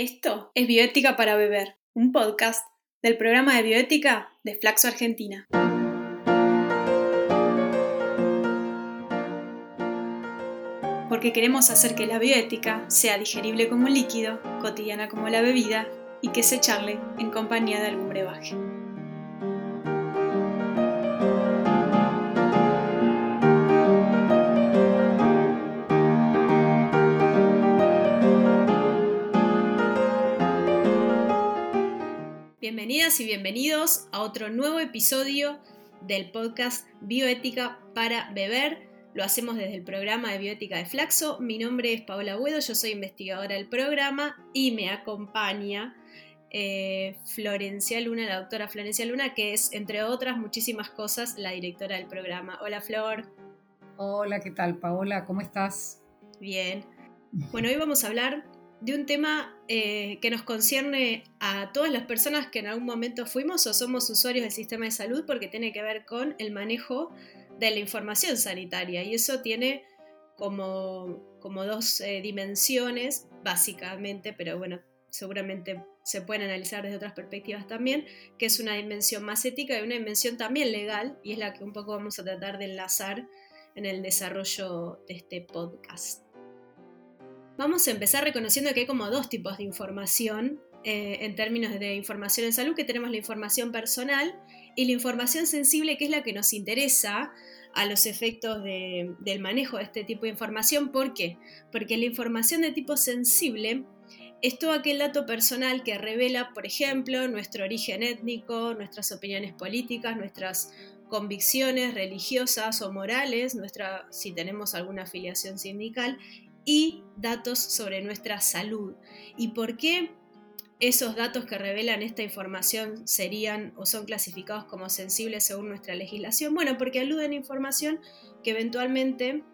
Esto es Bioética para Beber, un podcast del programa de bioética de Flaxo Argentina. Porque queremos hacer que la bioética sea digerible como un líquido, cotidiana como la bebida y que se charle en compañía de algún brebaje. Bienvenidas y bienvenidos a otro nuevo episodio del podcast Bioética para Beber. Lo hacemos desde el programa de Bioética de Flaxo. Mi nombre es Paola Buedo, yo soy investigadora del programa y me acompaña eh, Florencia Luna, la doctora Florencia Luna, que es, entre otras muchísimas cosas, la directora del programa. Hola Flor. Hola, ¿qué tal Paola? ¿Cómo estás? Bien. Bueno, hoy vamos a hablar de un tema eh, que nos concierne a todas las personas que en algún momento fuimos o somos usuarios del sistema de salud porque tiene que ver con el manejo de la información sanitaria y eso tiene como, como dos eh, dimensiones básicamente, pero bueno, seguramente se pueden analizar desde otras perspectivas también, que es una dimensión más ética y una dimensión también legal y es la que un poco vamos a tratar de enlazar en el desarrollo de este podcast. Vamos a empezar reconociendo que hay como dos tipos de información eh, en términos de información en salud, que tenemos la información personal y la información sensible, que es la que nos interesa a los efectos del manejo de este tipo de información. ¿Por qué? Porque la información de tipo sensible es todo aquel dato personal que revela, por ejemplo, nuestro origen étnico, nuestras opiniones políticas, nuestras convicciones religiosas o morales, nuestra, si tenemos alguna afiliación sindical, y datos sobre nuestra salud. ¿Y por qué esos datos que revelan esta información serían o son clasificados como sensibles según nuestra legislación? Bueno, porque aluden a información que eventualmente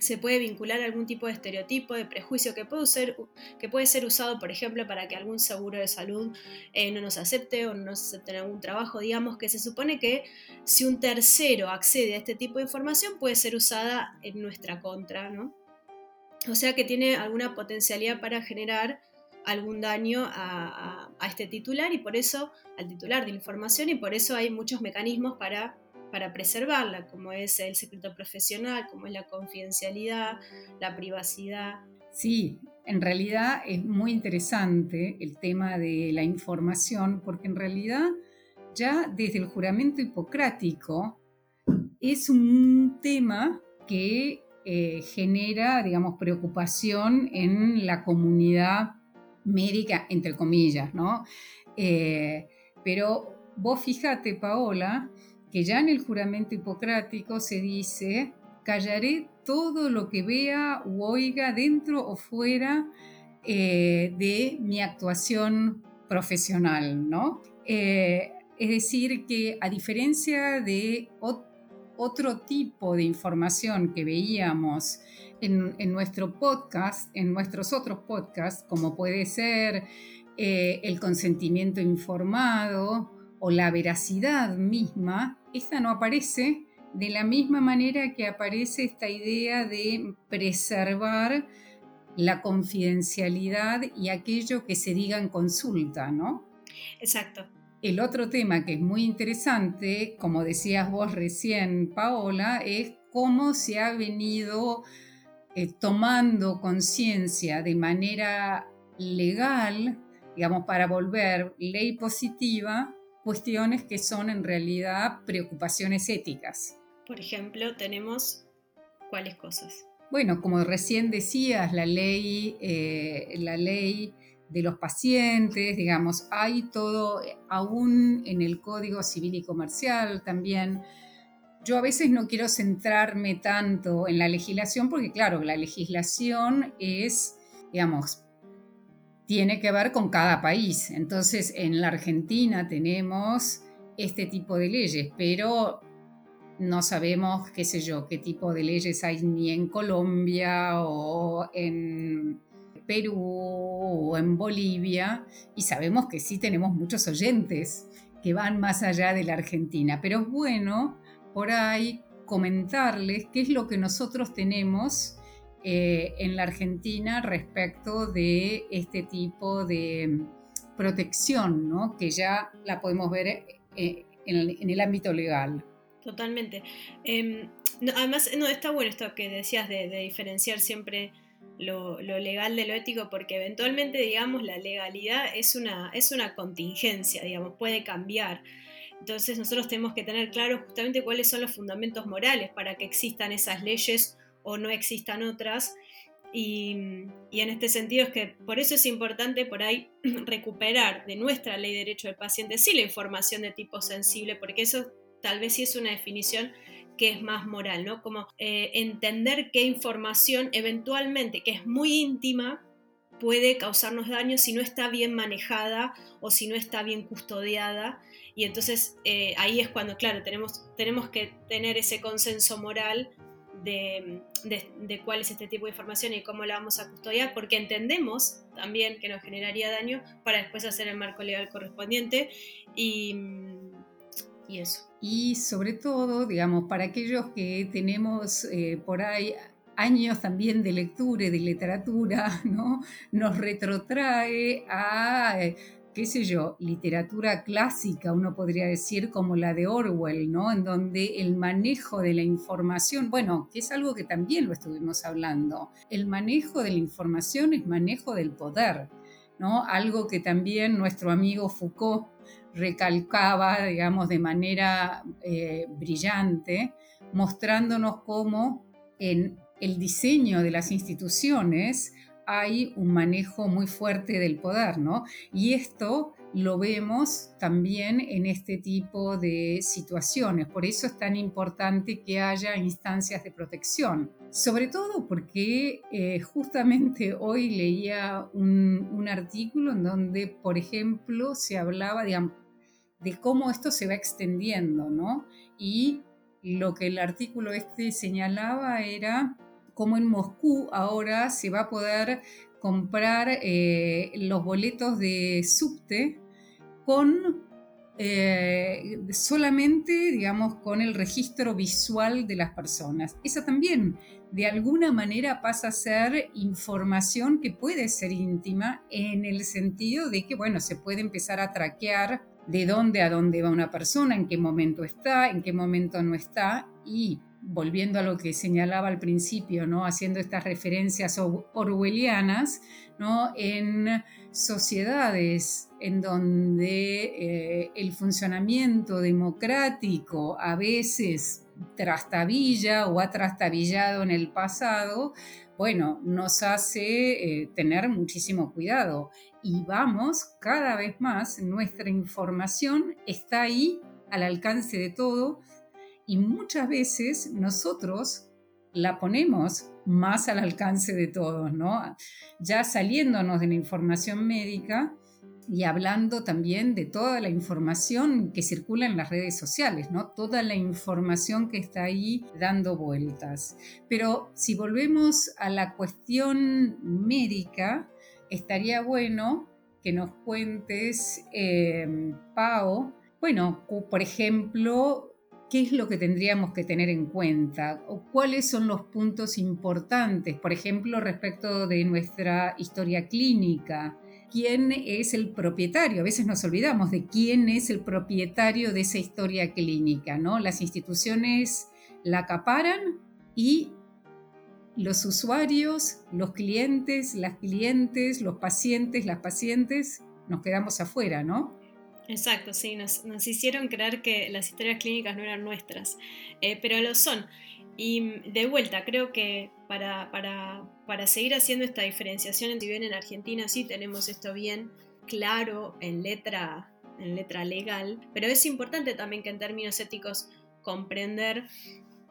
se puede vincular a algún tipo de estereotipo, de prejuicio que puede ser, que puede ser usado, por ejemplo, para que algún seguro de salud eh, no nos acepte o no nos acepte en algún trabajo. Digamos que se supone que si un tercero accede a este tipo de información puede ser usada en nuestra contra, ¿no? O sea que tiene alguna potencialidad para generar algún daño a, este titular y por eso, al titular de la información, y por eso hay muchos mecanismos para, para preservarla, como es el secreto profesional, como es la confidencialidad, la privacidad. Sí, en realidad es muy interesante el tema de la información, porque en realidad ya desde el juramento hipocrático es un tema que eh, genera, digamos, preocupación en la comunidad médica, entre comillas, ¿no? Eh, pero vos fíjate, Paola, que ya en el juramento hipocrático se dice, callaré todo lo que vea o oiga dentro o fuera eh, de mi actuación profesional, ¿no? es decir, que a diferencia de otro tipo de información que veíamos en, nuestro podcast, en nuestros otros podcasts, como puede ser eh, el consentimiento informado o la veracidad misma, esta no aparece de la misma manera que aparece esta idea de preservar la confidencialidad y aquello que se diga en consulta, ¿no? Exacto. El otro tema que es muy interesante, como decías vos recién, Paola, es cómo se ha venido eh, tomando conciencia de manera legal, digamos, para volver ley positiva, cuestiones que son en realidad preocupaciones éticas. Por ejemplo, tenemos cuáles cosas. Bueno, como recién decías, la ley, eh, la ley de los pacientes, digamos, hay todo, aún en el Código Civil y Comercial también. Yo a veces no quiero centrarme tanto en la legislación porque claro, la legislación es, digamos, tiene que ver con cada país. Entonces, en la Argentina tenemos este tipo de leyes, pero no sabemos, qué sé yo, qué tipo de leyes hay ni en Colombia o en Perú o en Bolivia y sabemos que sí tenemos muchos oyentes que van más allá de la Argentina, pero es bueno por ahí comentarles qué es lo que nosotros tenemos eh, en la Argentina respecto de este tipo de protección, ¿no? que ya la podemos ver eh, en, el, ámbito legal. Totalmente. Em, además, no, está bueno esto que decías de, diferenciar siempre lo, legal de lo ético, porque eventualmente, digamos, la legalidad es una, es una contingencia, digamos, puede cambiar. Entonces nosotros tenemos que tener claro justamente cuáles son los fundamentos morales para que existan esas leyes o no existan otras. Y, en este sentido es que por eso es importante por ahí recuperar de nuestra ley de derecho del paciente sí la información de tipo sensible, porque eso tal vez sí es una definición que es más moral, ¿no? Como eh, entender qué información eventualmente, que es muy íntima, puede causarnos daño si no está bien manejada o si no está bien custodiada. Y entonces eh, ahí es cuando, claro, tenemos, tenemos que tener ese consenso moral de, de, cuál es este tipo de información y cómo la vamos a custodiar, porque entendemos también que nos generaría daño para después hacer el marco legal correspondiente y, y sobre todo, digamos, para aquellos que tenemos eh, por ahí años también de lectura y de literatura, ¿no? Nos retrotrae a eh, qué sé yo, literatura clásica, uno podría decir como la de Orwell, ¿no? En donde el manejo de la información, bueno, que es algo que también lo estuvimos hablando, el manejo de la información es manejo del poder, ¿no? Algo que también nuestro amigo Foucault recalcaba, digamos, de manera eh, brillante, mostrándonos cómo en el diseño de las instituciones hay un manejo muy fuerte del poder, ¿no? Y esto lo vemos también en este tipo de situaciones. Por eso es tan importante que haya instancias de protección. Sobre todo porque eh, justamente hoy leía un, artículo en donde, por ejemplo, se hablaba de, de cómo esto se va extendiendo, ¿no? Y lo que el artículo este señalaba era como en Moscú ahora se va a poder comprar eh, los boletos de subte con eh, solamente, digamos, con el registro visual de las personas. Esa también, de alguna manera, pasa a ser información que puede ser íntima en el sentido de que, bueno, se puede empezar a traquear de dónde a dónde va una persona, en qué momento está, en qué momento no está, y volviendo a lo que señalaba al principio, ¿no? haciendo estas referencias orwellianas, ¿no? en sociedades en donde eh, el funcionamiento democrático a veces trastabilla o ha trastabillado en el pasado, bueno, nos hace eh, tener muchísimo cuidado y vamos cada vez más, nuestra información está ahí al alcance de todo y muchas veces nosotros la ponemos más al alcance de todos, ¿no? Ya saliéndonos de la información médica y hablando también de toda la información que circula en las redes sociales, ¿no? Toda la información que está ahí dando vueltas. Pero si volvemos a la cuestión médica, estaría bueno que nos cuentes, eh, Pau, bueno, por ejemplo, qué es lo que tendríamos que tener en cuenta o cuáles son los puntos importantes, por ejemplo, respecto de nuestra historia clínica. ¿Quién es el propietario? A veces nos olvidamos de quién es el propietario de esa historia clínica, ¿no? Las instituciones la acaparan y los usuarios, los clientes, las clientes, los pacientes, las pacientes, nos quedamos afuera, ¿no? Exacto, sí, nos, hicieron creer que las historias clínicas no eran nuestras, eh, pero lo son. Y de vuelta, creo que para, para, seguir haciendo esta diferenciación, si bien en Argentina sí tenemos esto bien claro en letra, en letra legal, pero es importante también que en términos éticos comprender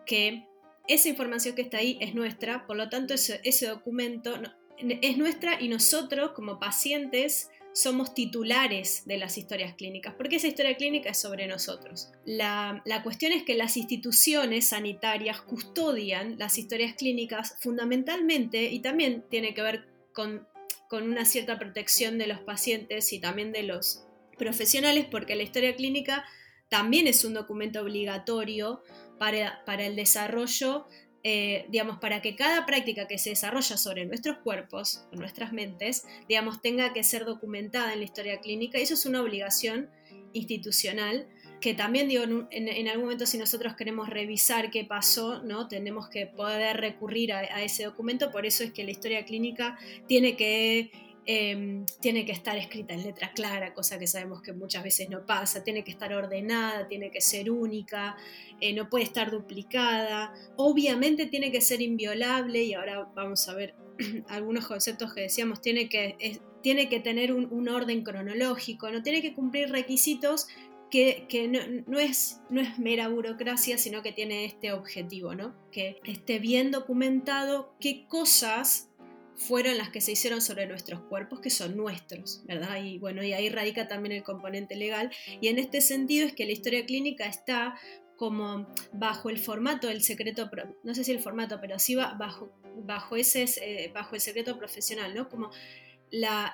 que esa información que está ahí es nuestra, por lo tanto ese, ese documento es nuestra y nosotros como pacientes somos titulares de las historias clínicas, porque esa historia clínica es sobre nosotros. La, cuestión es que las instituciones sanitarias custodian las historias clínicas fundamentalmente y también tiene que ver con, una cierta protección de los pacientes y también de los profesionales, porque la historia clínica también es un documento obligatorio para, el desarrollo eh, digamos, para que cada práctica que se desarrolla sobre nuestros cuerpos, nuestras mentes, digamos, tenga que ser documentada en la historia clínica, eso es una obligación institucional que también digo, en, algún momento si nosotros queremos revisar qué pasó, ¿no? tenemos que poder recurrir a, ese documento, por eso es que la historia clínica tiene que, em, tiene que estar escrita en letra clara, cosa que sabemos que muchas veces no pasa, tiene que estar ordenada, tiene que ser única, eh, no puede estar duplicada, obviamente tiene que ser inviolable y ahora vamos a ver algunos conceptos que decíamos, tiene que, tiene que tener un, orden cronológico, no tiene que cumplir requisitos que, no, es, no es mera burocracia, sino que tiene este objetivo, ¿no? Que esté bien documentado qué cosas fueron las que se hicieron sobre nuestros cuerpos, que son nuestros, ¿verdad? Y bueno, y ahí radica también el componente legal. Y en este sentido es que la historia clínica está como bajo el formato del secreto, no sé si el formato, pero sí bajo, bajo, ese, eh, bajo el secreto profesional, ¿no? Como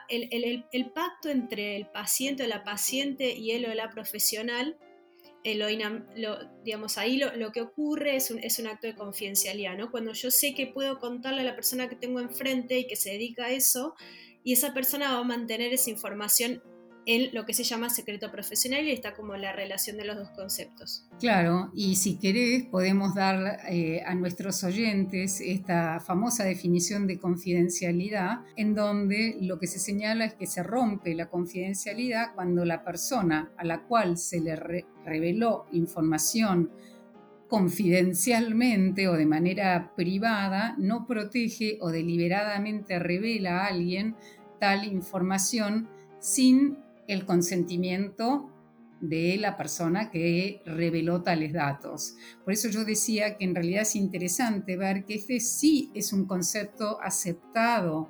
el, pacto entre el paciente o la paciente y él o la profesional, eh, lo, digamos, ahí lo, que ocurre es un, es un, acto de confidencialidad, ¿no? Cuando yo sé que puedo contarle a la persona que tengo enfrente y que se dedica a eso, y esa persona va a mantener esa información en lo que se llama secreto profesional y está como la relación de los dos conceptos. Claro, y si querés podemos dar eh, a nuestros oyentes esta famosa definición de confidencialidad, en donde lo que se señala es que se rompe la confidencialidad cuando la persona a la cual se le reveló información confidencialmente o de manera privada no protege o deliberadamente revela a alguien tal información sin el consentimiento de la persona que reveló tales datos. Por eso yo decía que en realidad es interesante ver que este sí es un concepto aceptado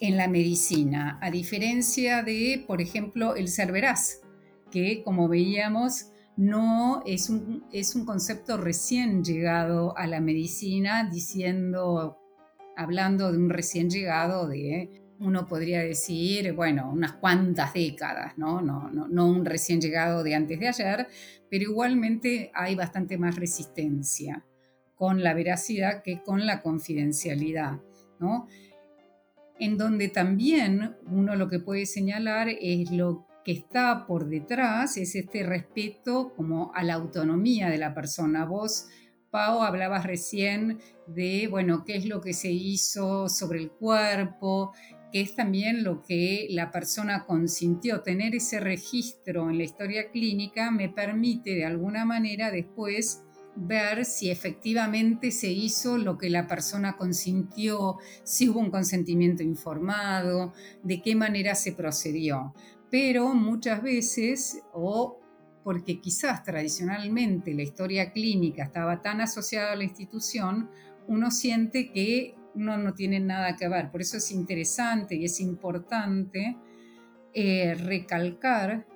en la medicina, a diferencia de, por ejemplo, el ser veraz, que como veíamos no es un, es un concepto recién llegado a la medicina, diciendo, hablando de un recién llegado de uno podría decir, bueno, unas cuantas décadas, ¿no? No, no, un recién llegado de antes de ayer, pero igualmente hay bastante más resistencia con la veracidad que con la confidencialidad, ¿no? En donde también uno lo que puede señalar es lo que está por detrás, es este respeto como a la autonomía de la persona. Vos Pau, hablabas recién de, bueno, qué es lo que se hizo sobre el cuerpo, que es también lo que la persona consintió. Tener ese registro en la historia clínica me permite de alguna manera después ver si efectivamente se hizo lo que la persona consintió, si hubo un consentimiento informado, de qué manera se procedió. Pero muchas veces, o porque quizás tradicionalmente la historia clínica estaba tan asociada a la institución, uno siente que no, no tienen nada que ver. Por eso es interesante y es importante eh, recalcar,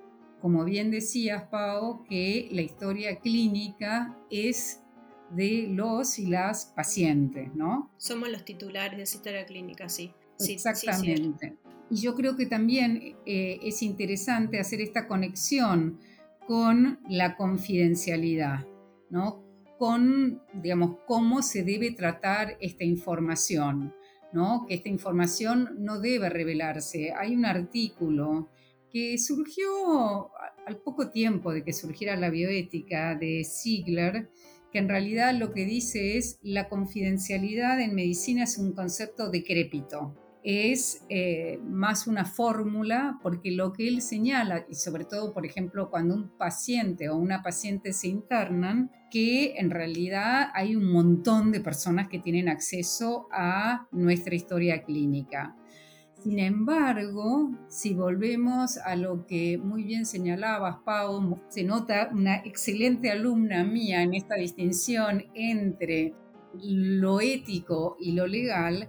como bien decías, Pau, que la historia clínica es de los y las pacientes, ¿no? Somos los titulares de esa historia clínica, sí. Exactamente. y yo creo que también eh, es interesante hacer esta conexión con la confidencialidad, ¿no? Con, digamos, cómo se debe tratar esta información, ¿no? Que esta información no debe revelarse. Hay un artículo que surgió al poco tiempo de que surgiera la bioética de Ziegler, que en realidad lo que dice es la confidencialidad en medicina es un concepto decrépito es eh, más una fórmula porque lo que él señala, y sobre todo, por ejemplo, cuando un paciente o una paciente se internan, que en realidad hay un montón de personas que tienen acceso a nuestra historia clínica. Sin embargo, si volvemos a lo que muy bien señalabas, Pau, se nota una excelente alumna mía en esta distinción entre lo ético y lo legal,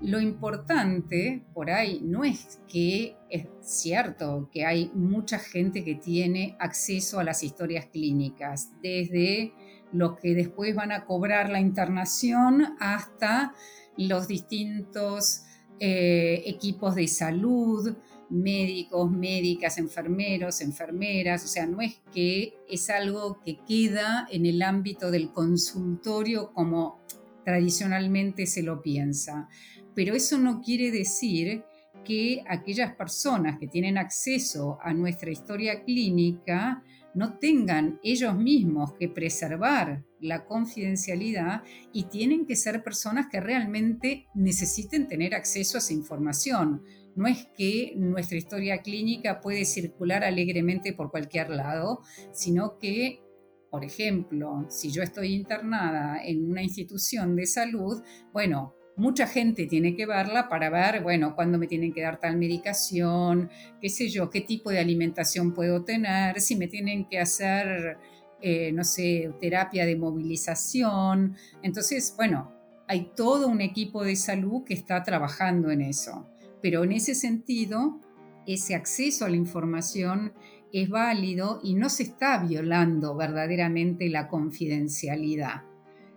lo importante por ahí no es que es cierto que hay mucha gente que tiene acceso a las historias clínicas, desde los que después van a cobrar la internación hasta los distintos eh, equipos de salud, médicos, médicas, enfermeros, enfermeras, o sea, no es que es algo que queda en el ámbito del consultorio como tradicionalmente se lo piensa. Pero eso no quiere decir que aquellas personas que tienen acceso a nuestra historia clínica no tengan ellos mismos que preservar la confidencialidad y tienen que ser personas que realmente necesiten tener acceso a esa información. No es que nuestra historia clínica puede circular alegremente por cualquier lado, sino que por ejemplo, si yo estoy internada en una institución de salud, bueno, mucha gente tiene que verla para ver, bueno, cuándo me tienen que dar tal medicación, qué sé yo, qué tipo de alimentación puedo tener, si me tienen que hacer, eh, no sé, terapia de movilización. Entonces, bueno, hay todo un equipo de salud que está trabajando en eso. Pero en ese sentido, ese acceso a la información es válido y no se está violando verdaderamente la confidencialidad.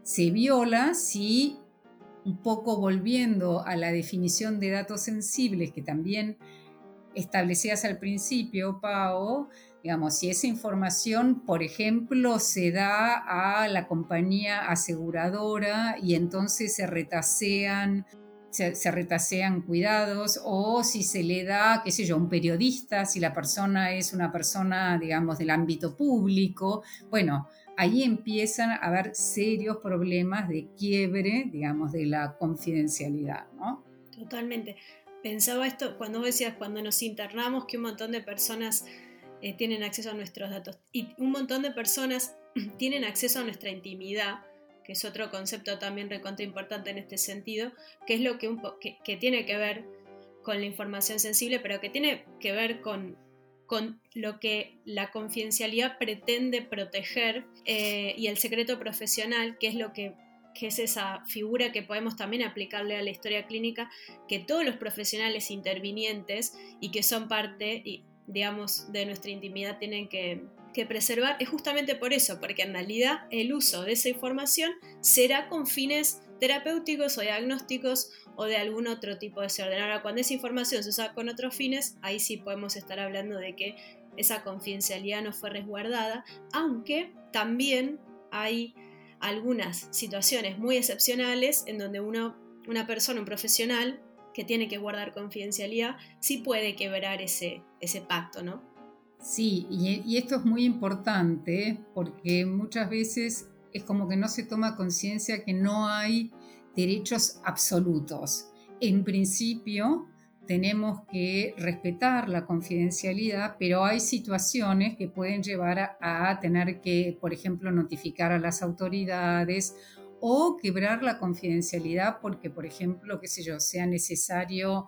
Se viola si un poco volviendo a la definición de datos sensibles que también establecías al principio, Pau, digamos, si esa información, por ejemplo, se da a la compañía aseguradora y entonces se retasean se, se, retasean cuidados o si se le da, qué sé yo, a un periodista, si la persona es una persona, digamos, del ámbito público. Bueno, ahí empiezan a haber serios problemas de quiebre, digamos, de la confidencialidad, ¿no? Totalmente. Pensaba esto cuando vos decías, cuando nos internamos, que un montón de personas eh, tienen acceso a nuestros datos y un montón de personas tienen acceso a nuestra intimidad, que es otro concepto también recontra importante en este sentido, que es lo que, un que tiene que ver con la información sensible, pero que tiene que ver con con lo que la confidencialidad pretende proteger eh, y el secreto profesional, que es lo que, es esa figura que podemos también aplicarle a la historia clínica, que todos los profesionales intervinientes y que son parte, digamos, de nuestra intimidad tienen que, que preservar, es justamente por eso, porque en realidad el uso de esa información será con fines terapéuticos o diagnósticos o de algún otro tipo de desorden. Ahora, cuando esa información se usa con otros fines, ahí sí podemos estar hablando de que esa confidencialidad no fue resguardada, aunque también hay algunas situaciones muy excepcionales en donde uno, una persona, un profesional que tiene que guardar confidencialidad, sí puede quebrar ese, ese pacto, ¿no? Sí, y, y esto es muy importante porque muchas veces es como que no se toma conciencia que no hay derechos absolutos. En principio, tenemos que respetar la confidencialidad, pero hay situaciones que pueden llevar a, tener que, por ejemplo, notificar a las autoridades o quebrar la confidencialidad porque, por ejemplo, qué sé yo, sea necesario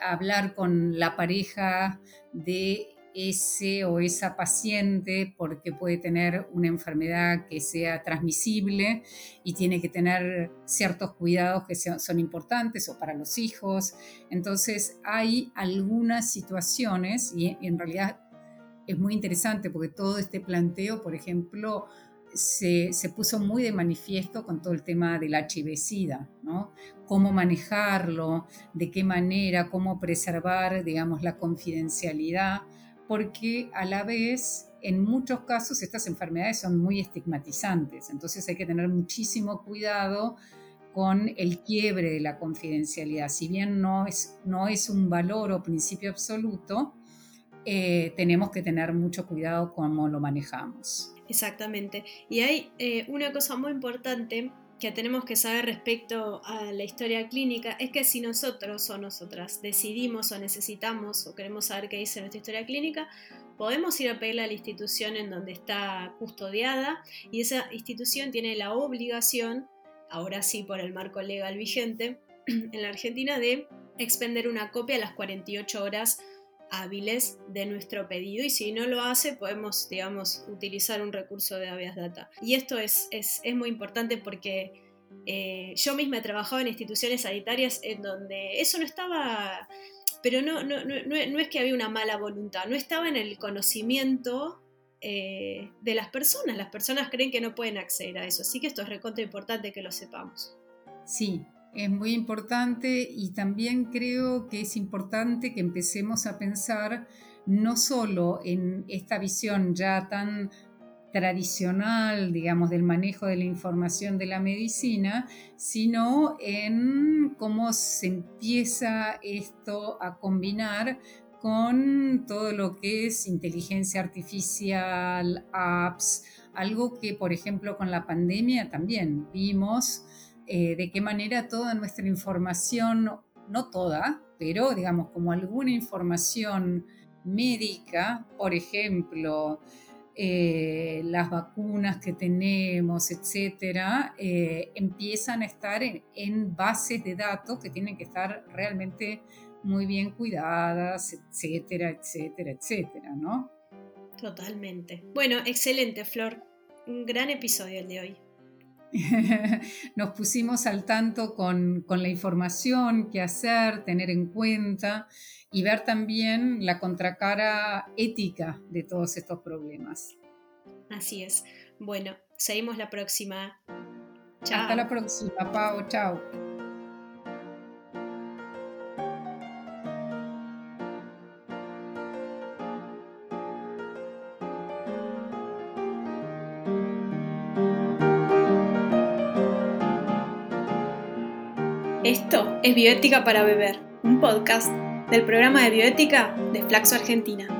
hablar con la pareja de ese o esa paciente porque puede tener una enfermedad que sea transmisible y tiene que tener ciertos cuidados que son importantes o para los hijos. Entonces hay algunas situaciones y en realidad es muy interesante porque todo este planteo, por ejemplo, se, se, puso muy de manifiesto con todo el tema del HIV-Sida, ¿no? Cómo manejarlo, de qué manera, cómo preservar, digamos, la confidencialidad porque a la vez, en muchos casos, estas enfermedades son muy estigmatizantes, entonces hay que tener muchísimo cuidado con el quiebre de la confidencialidad. Si bien no es, no es un valor o principio absoluto, eh, tenemos que tener mucho cuidado cómo lo manejamos. Exactamente. Y hay eh, una cosa muy importante que tenemos que saber respecto a la historia clínica es que si nosotros o nosotras decidimos o necesitamos o queremos saber qué dice nuestra historia clínica, podemos ir a pedirle a la institución en donde está custodiada y esa institución tiene la obligación, ahora sí por el marco legal vigente en la Argentina, de expender una copia a las 48 horas hábiles de nuestro pedido y si no lo hace podemos, digamos, utilizar un recurso de habeas data. Y esto es, es, es muy importante porque eh, yo misma he trabajado en instituciones sanitarias en donde eso no estaba, pero no, no, no, no es que había una mala voluntad, no estaba en el conocimiento eh, de las personas. Las personas creen que no pueden acceder a eso, así que esto es recontra importante que lo sepamos. Sí, es muy importante y también creo que es importante que empecemos a pensar no solo en esta visión ya tan tradicional, digamos, del manejo de la información de la medicina, sino en cómo se empieza esto a combinar con todo lo que es inteligencia artificial, apps, algo que, por ejemplo, con la pandemia también vimos eh, de qué manera toda nuestra información, no toda, pero digamos como alguna información médica, por ejemplo, eh, las vacunas que tenemos, etcétera, eh, empiezan a estar en, bases de datos que tienen que estar realmente muy bien cuidadas, etcétera, etcétera, etcétera, ¿no? Totalmente. Bueno, excelente, Flor. Un gran episodio el de hoy. Nos pusimos al tanto con, con la información, qué hacer, tener en cuenta y ver también la contracara ética de todos estos problemas. Así es. Bueno, seguimos la próxima. Chao. Hasta la próxima, Pau. Chao. Esto es Bioética para Beber, un podcast del programa de bioética de Flaxo Argentina.